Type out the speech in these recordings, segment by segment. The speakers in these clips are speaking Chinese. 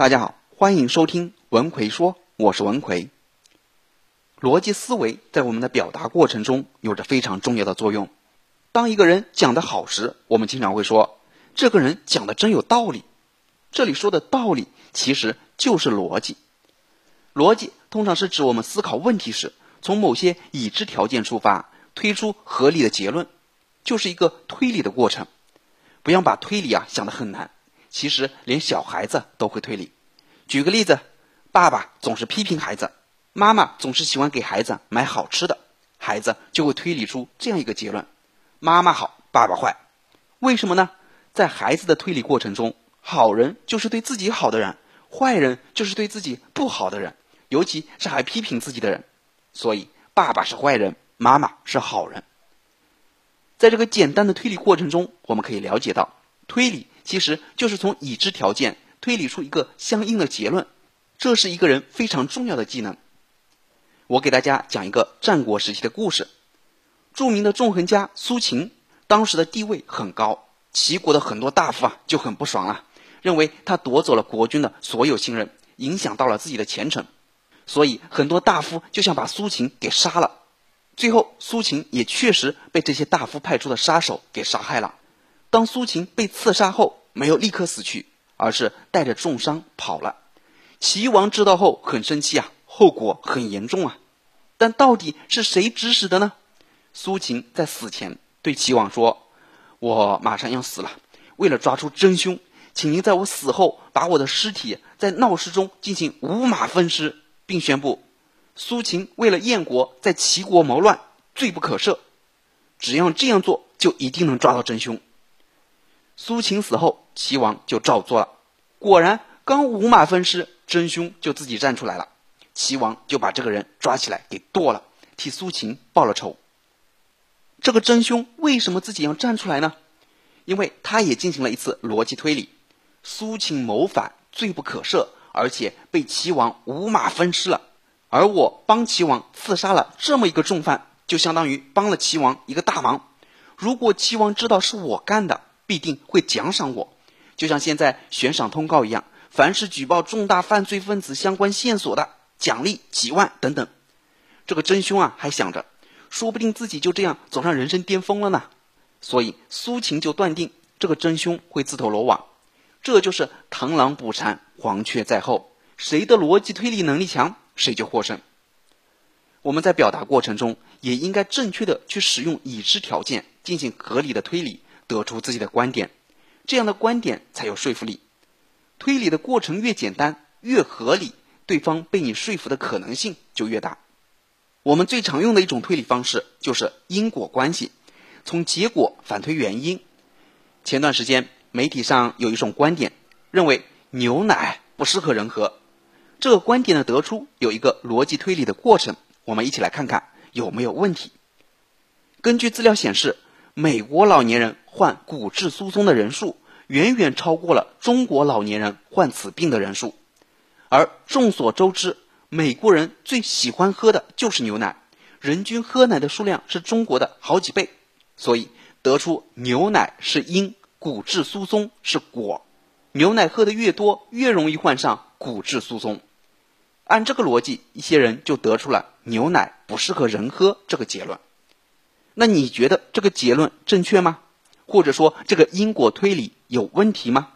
大家好，欢迎收听文奎说，我是文奎。逻辑思维在我们的表达过程中有着非常重要的作用。当一个人讲得好时，我们经常会说这个人讲的真有道理。这里说的道理其实就是逻辑。逻辑通常是指我们思考问题时，从某些已知条件出发，推出合理的结论，就是一个推理的过程。不要把推理啊想得很难。其实连小孩子都会推理。举个例子，爸爸总是批评孩子，妈妈总是喜欢给孩子买好吃的，孩子就会推理出这样一个结论：妈妈好，爸爸坏。为什么呢？在孩子的推理过程中，好人就是对自己好的人，坏人就是对自己不好的人，尤其是还批评自己的人。所以，爸爸是坏人，妈妈是好人。在这个简单的推理过程中，我们可以了解到推理。其实就是从已知条件推理出一个相应的结论，这是一个人非常重要的技能。我给大家讲一个战国时期的故事。著名的纵横家苏秦，当时的地位很高，齐国的很多大夫啊就很不爽了，认为他夺走了国君的所有信任，影响到了自己的前程，所以很多大夫就想把苏秦给杀了。最后，苏秦也确实被这些大夫派出的杀手给杀害了。当苏秦被刺杀后，没有立刻死去，而是带着重伤跑了。齐王知道后很生气啊，后果很严重啊。但到底是谁指使的呢？苏秦在死前对齐王说：“我马上要死了，为了抓出真凶，请您在我死后把我的尸体在闹市中进行五马分尸，并宣布苏秦为了燕国在齐国谋乱，罪不可赦。只要这样做，就一定能抓到真凶。”苏秦死后，齐王就照做了。果然，刚五马分尸，真凶就自己站出来了。齐王就把这个人抓起来给剁了，替苏秦报了仇。这个真凶为什么自己要站出来呢？因为他也进行了一次逻辑推理：苏秦谋反，罪不可赦，而且被齐王五马分尸了。而我帮齐王刺杀了这么一个重犯，就相当于帮了齐王一个大忙。如果齐王知道是我干的，必定会奖赏我，就像现在悬赏通告一样，凡是举报重大犯罪分子相关线索的，奖励几万等等。这个真凶啊，还想着，说不定自己就这样走上人生巅峰了呢。所以苏秦就断定这个真凶会自投罗网。这就是螳螂捕蝉，黄雀在后，谁的逻辑推理能力强，谁就获胜。我们在表达过程中，也应该正确的去使用已知条件，进行合理的推理。得出自己的观点，这样的观点才有说服力。推理的过程越简单越合理，对方被你说服的可能性就越大。我们最常用的一种推理方式就是因果关系，从结果反推原因。前段时间媒体上有一种观点，认为牛奶不适合人喝。这个观点的得出有一个逻辑推理的过程，我们一起来看看有没有问题。根据资料显示。美国老年人患骨质疏松的人数远远超过了中国老年人患此病的人数，而众所周知，美国人最喜欢喝的就是牛奶，人均喝奶的数量是中国的好几倍，所以得出牛奶是因，骨质疏松是果，牛奶喝的越多，越容易患上骨质疏松。按这个逻辑，一些人就得出了牛奶不适合人喝这个结论。那你觉得这个结论正确吗？或者说这个因果推理有问题吗？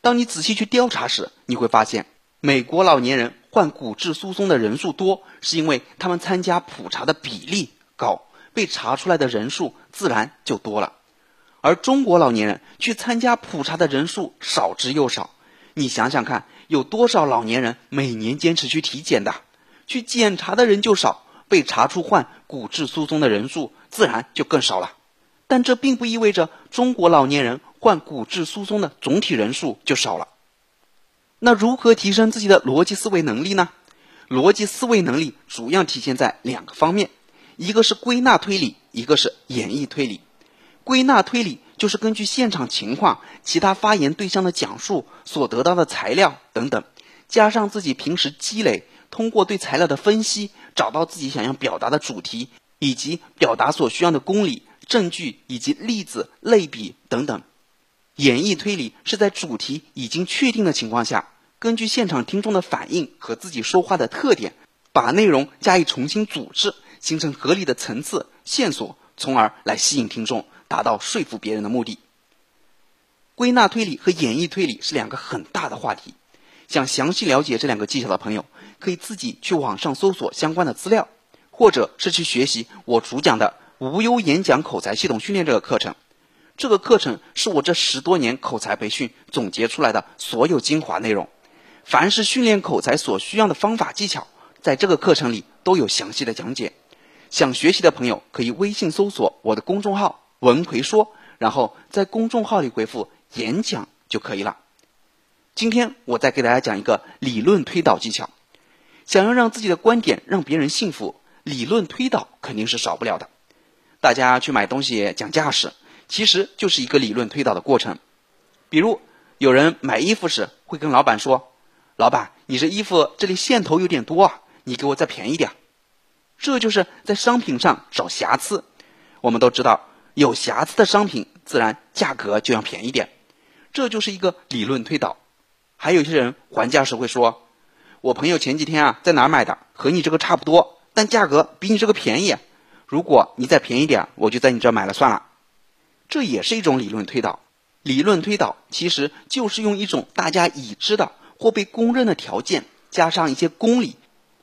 当你仔细去调查时，你会发现，美国老年人患骨质疏松的人数多，是因为他们参加普查的比例高，被查出来的人数自然就多了。而中国老年人去参加普查的人数少之又少。你想想看，有多少老年人每年坚持去体检的，去检查的人就少。被查出患骨质疏松的人数自然就更少了，但这并不意味着中国老年人患骨质疏松的总体人数就少了。那如何提升自己的逻辑思维能力呢？逻辑思维能力主要体现在两个方面，一个是归纳推理，一个是演绎推理。归纳推理就是根据现场情况、其他发言对象的讲述所得到的材料等等，加上自己平时积累。通过对材料的分析，找到自己想要表达的主题，以及表达所需要的公理、证据以及例子、类比等等。演绎推理是在主题已经确定的情况下，根据现场听众的反应和自己说话的特点，把内容加以重新组织，形成合理的层次线索，从而来吸引听众，达到说服别人的目的。归纳推理和演绎推理是两个很大的话题，想详细了解这两个技巧的朋友，可以自己去网上搜索相关的资料，或者是去学习我主讲的无忧演讲口才系统训练这个课程。这个课程是我这十多年口才培训总结出来的所有精华内容，凡是训练口才所需要的方法技巧，在这个课程里都有详细的讲解。想学习的朋友可以微信搜索我的公众号“文奎说”，然后在公众号里回复。演讲就可以了。今天我再给大家讲一个理论推导技巧。想要让自己的观点让别人信服，理论推导肯定是少不了的。大家去买东西讲价时，其实就是一个理论推导的过程。比如，有人买衣服时会跟老板说：“老板，你这衣服这里线头有点多啊，你给我再便宜点。”这就是在商品上找瑕疵。我们都知道，有瑕疵的商品自然价格就要便宜点。这就是一个理论推导，还有些人还价时会说：“我朋友前几天啊在哪儿买的，和你这个差不多，但价格比你这个便宜。如果你再便宜点，我就在你这买了算了。”这也是一种理论推导。理论推导其实就是用一种大家已知的或被公认的条件，加上一些公理，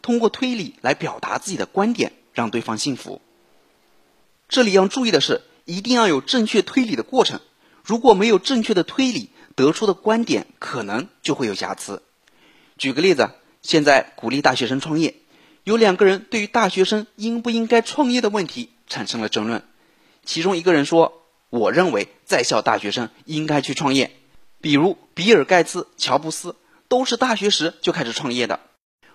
通过推理来表达自己的观点，让对方信服。这里要注意的是，一定要有正确推理的过程。如果没有正确的推理，得出的观点可能就会有瑕疵。举个例子，现在鼓励大学生创业，有两个人对于大学生应不应该创业的问题产生了争论。其中一个人说：“我认为在校大学生应该去创业，比如比尔盖茨、乔布斯都是大学时就开始创业的。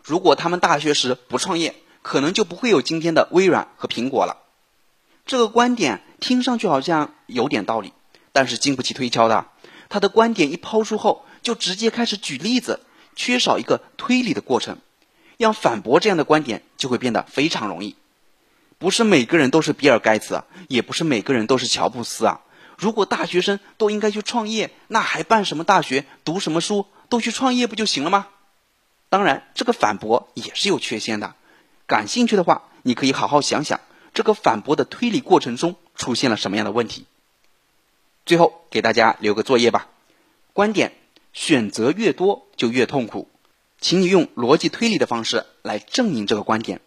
如果他们大学时不创业，可能就不会有今天的微软和苹果了。”这个观点听上去好像有点道理。但是经不起推敲的，他的观点一抛出后，就直接开始举例子，缺少一个推理的过程，要反驳这样的观点就会变得非常容易。不是每个人都是比尔盖茨啊，也不是每个人都是乔布斯啊。如果大学生都应该去创业，那还办什么大学，读什么书，都去创业不就行了吗？当然，这个反驳也是有缺陷的。感兴趣的话，你可以好好想想，这个反驳的推理过程中出现了什么样的问题。最后给大家留个作业吧，观点选择越多就越痛苦，请你用逻辑推理的方式来证明这个观点。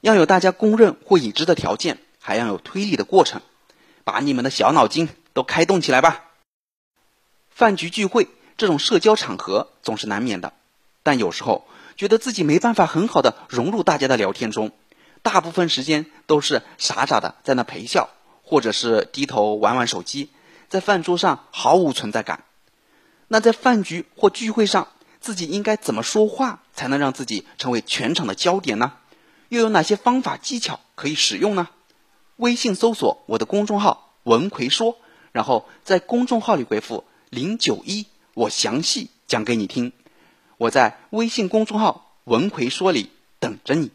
要有大家公认或已知的条件，还要有推理的过程，把你们的小脑筋都开动起来吧。饭局聚会这种社交场合总是难免的，但有时候觉得自己没办法很好的融入大家的聊天中，大部分时间都是傻傻的在那陪笑，或者是低头玩玩手机。在饭桌上毫无存在感，那在饭局或聚会上，自己应该怎么说话才能让自己成为全场的焦点呢？又有哪些方法技巧可以使用呢？微信搜索我的公众号“文奎说”，然后在公众号里回复“零九一”，我详细讲给你听。我在微信公众号“文奎说”里等着你。